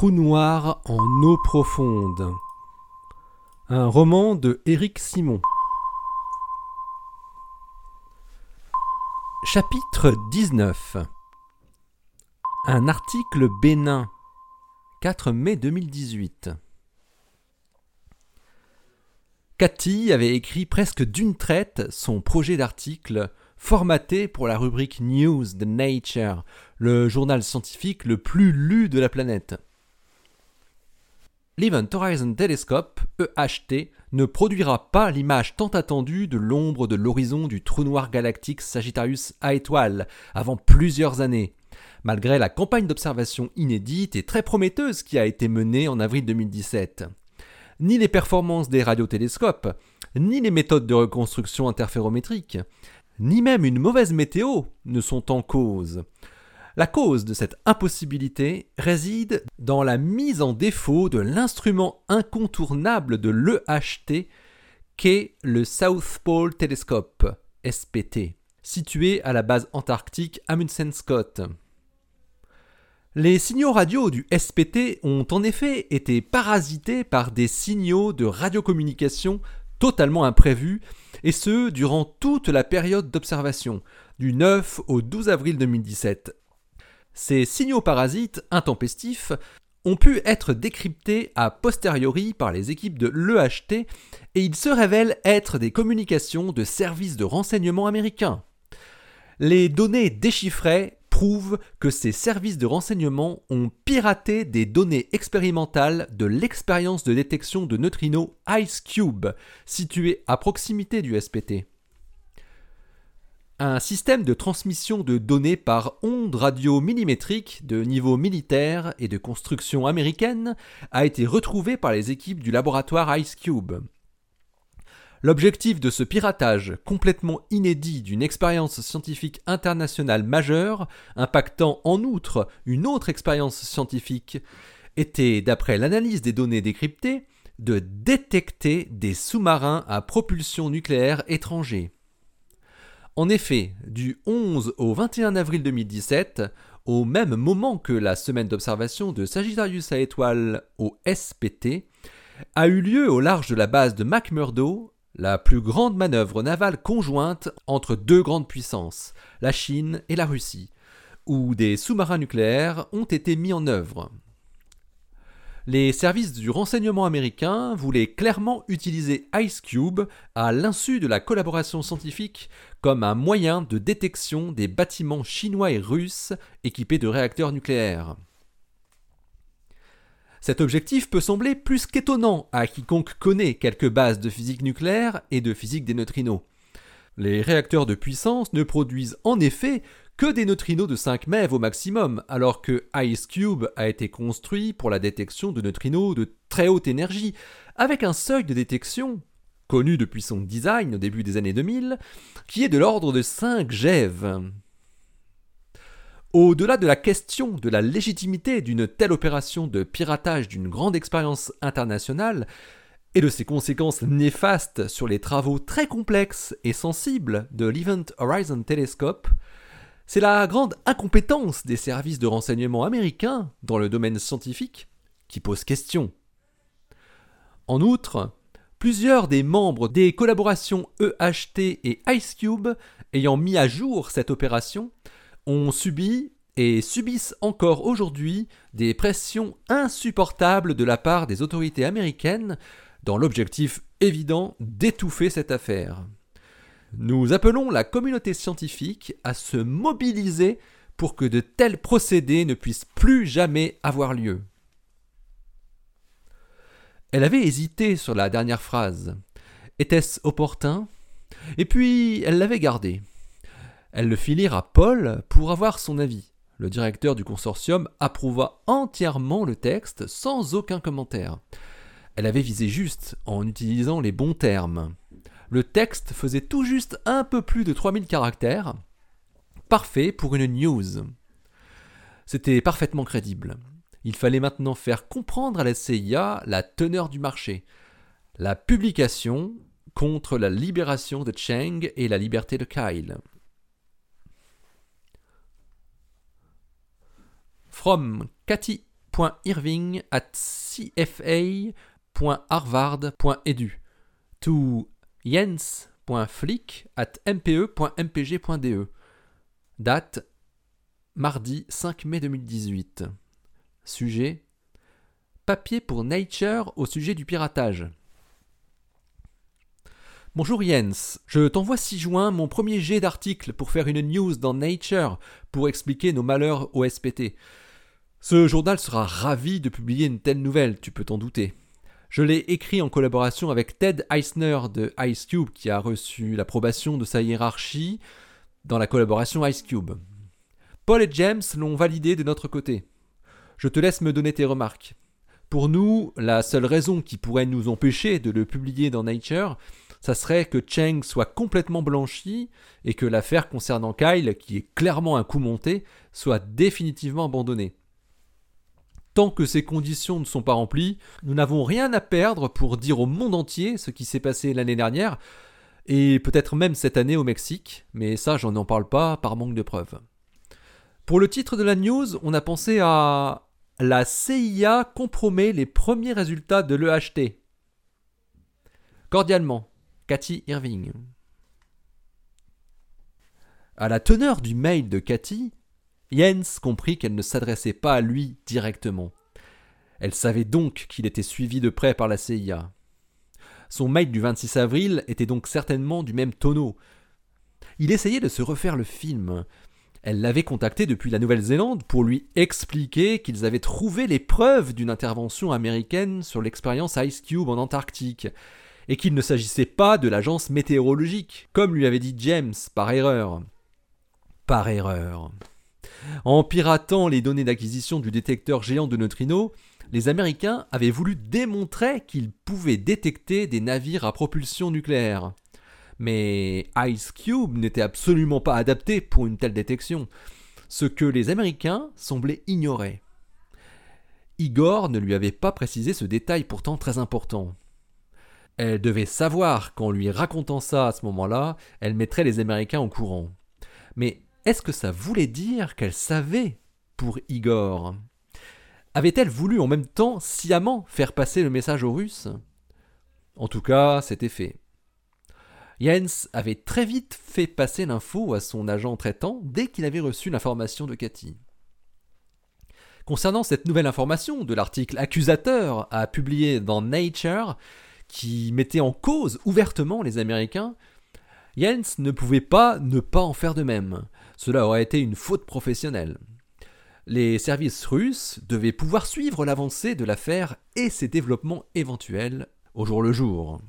trou noir en eau profonde. Un roman de Éric Simon. Chapitre 19 Un article bénin 4 mai 2018 Cathy avait écrit presque d'une traite son projet d'article formaté pour la rubrique News de Nature, le journal scientifique le plus lu de la planète. L'Event Horizon Telescope, EHT, ne produira pas l'image tant attendue de l'ombre de l'horizon du trou noir galactique Sagittarius A étoile avant plusieurs années, malgré la campagne d'observation inédite et très prometteuse qui a été menée en avril 2017. Ni les performances des radiotélescopes, ni les méthodes de reconstruction interférométrique, ni même une mauvaise météo ne sont en cause. La cause de cette impossibilité réside dans la mise en défaut de l'instrument incontournable de l'EHT qu'est le South Pole Telescope, SPT, situé à la base antarctique Amundsen Scott. Les signaux radio du SPT ont en effet été parasités par des signaux de radiocommunication totalement imprévus, et ce durant toute la période d'observation, du 9 au 12 avril 2017. Ces signaux parasites intempestifs ont pu être décryptés a posteriori par les équipes de l'EHT et ils se révèlent être des communications de services de renseignement américains. Les données déchiffrées prouvent que ces services de renseignement ont piraté des données expérimentales de l'expérience de détection de neutrinos Ice Cube, située à proximité du SPT. Un système de transmission de données par ondes radio millimétriques de niveau militaire et de construction américaine a été retrouvé par les équipes du laboratoire Ice Cube. L'objectif de ce piratage complètement inédit d'une expérience scientifique internationale majeure, impactant en outre une autre expérience scientifique, était, d'après l'analyse des données décryptées, de détecter des sous-marins à propulsion nucléaire étrangers. En effet, du 11 au 21 avril 2017, au même moment que la semaine d'observation de Sagittarius à étoile au SPT, a eu lieu au large de la base de McMurdo la plus grande manœuvre navale conjointe entre deux grandes puissances, la Chine et la Russie, où des sous-marins nucléaires ont été mis en œuvre. Les services du renseignement américain voulaient clairement utiliser IceCube à l'insu de la collaboration scientifique comme un moyen de détection des bâtiments chinois et russes équipés de réacteurs nucléaires. Cet objectif peut sembler plus qu'étonnant à quiconque connaît quelques bases de physique nucléaire et de physique des neutrinos. Les réacteurs de puissance ne produisent en effet que des neutrinos de 5 MeV au maximum, alors que IceCube a été construit pour la détection de neutrinos de très haute énergie, avec un seuil de détection, connu depuis son design au début des années 2000, qui est de l'ordre de 5 GeV. Au-delà de la question de la légitimité d'une telle opération de piratage d'une grande expérience internationale, et de ses conséquences néfastes sur les travaux très complexes et sensibles de l'Event Horizon Telescope, c'est la grande incompétence des services de renseignement américains dans le domaine scientifique qui pose question. En outre, plusieurs des membres des collaborations EHT et IceCube ayant mis à jour cette opération ont subi et subissent encore aujourd'hui des pressions insupportables de la part des autorités américaines dans l'objectif évident d'étouffer cette affaire. Nous appelons la communauté scientifique à se mobiliser pour que de tels procédés ne puissent plus jamais avoir lieu. Elle avait hésité sur la dernière phrase. Était-ce opportun? Et puis elle l'avait gardé. Elle le fit lire à Paul pour avoir son avis. Le directeur du consortium approuva entièrement le texte sans aucun commentaire. Elle avait visé juste en utilisant les bons termes. Le texte faisait tout juste un peu plus de 3000 caractères. Parfait pour une news. C'était parfaitement crédible. Il fallait maintenant faire comprendre à la CIA la teneur du marché. La publication contre la libération de Cheng et la liberté de Kyle. From Cathy cathy.irving at cfa.harvard.edu to jens.flick at mpe.mpg.de Date mardi 5 mai 2018. Sujet Papier pour Nature au sujet du piratage. Bonjour Jens, je t'envoie 6 juin mon premier jet d'article pour faire une news dans Nature pour expliquer nos malheurs au SPT. Ce journal sera ravi de publier une telle nouvelle, tu peux t'en douter. Je l'ai écrit en collaboration avec Ted Eisner de Ice Cube qui a reçu l'approbation de sa hiérarchie dans la collaboration Ice Cube. Paul et James l'ont validé de notre côté. Je te laisse me donner tes remarques. Pour nous, la seule raison qui pourrait nous empêcher de le publier dans Nature, ça serait que Cheng soit complètement blanchi et que l'affaire concernant Kyle, qui est clairement un coup monté, soit définitivement abandonnée. Tant que ces conditions ne sont pas remplies, nous n'avons rien à perdre pour dire au monde entier ce qui s'est passé l'année dernière, et peut-être même cette année au Mexique, mais ça j'en en parle pas par manque de preuves. Pour le titre de la news, on a pensé à La CIA compromet les premiers résultats de l'EHT. Cordialement, Cathy Irving. À la teneur du mail de Cathy, Jens comprit qu'elle ne s'adressait pas à lui directement. Elle savait donc qu'il était suivi de près par la CIA. Son mail du 26 avril était donc certainement du même tonneau. Il essayait de se refaire le film. Elle l'avait contacté depuis la Nouvelle-Zélande pour lui expliquer qu'ils avaient trouvé les preuves d'une intervention américaine sur l'expérience Ice Cube en Antarctique, et qu'il ne s'agissait pas de l'agence météorologique, comme lui avait dit James par erreur. Par erreur. En piratant les données d'acquisition du détecteur géant de neutrinos, les Américains avaient voulu démontrer qu'ils pouvaient détecter des navires à propulsion nucléaire. Mais Ice Cube n'était absolument pas adapté pour une telle détection, ce que les Américains semblaient ignorer. Igor ne lui avait pas précisé ce détail pourtant très important. Elle devait savoir qu'en lui racontant ça à ce moment-là, elle mettrait les Américains au courant. Mais est-ce que ça voulait dire qu'elle savait pour Igor? Avait-elle voulu en même temps sciemment faire passer le message aux Russes? En tout cas, c'était fait. Jens avait très vite fait passer l'info à son agent traitant dès qu'il avait reçu l'information de Cathy. Concernant cette nouvelle information de l'article accusateur à publier dans Nature, qui mettait en cause ouvertement les Américains, Jens ne pouvait pas ne pas en faire de même. Cela aurait été une faute professionnelle. Les services russes devaient pouvoir suivre l'avancée de l'affaire et ses développements éventuels au jour le jour.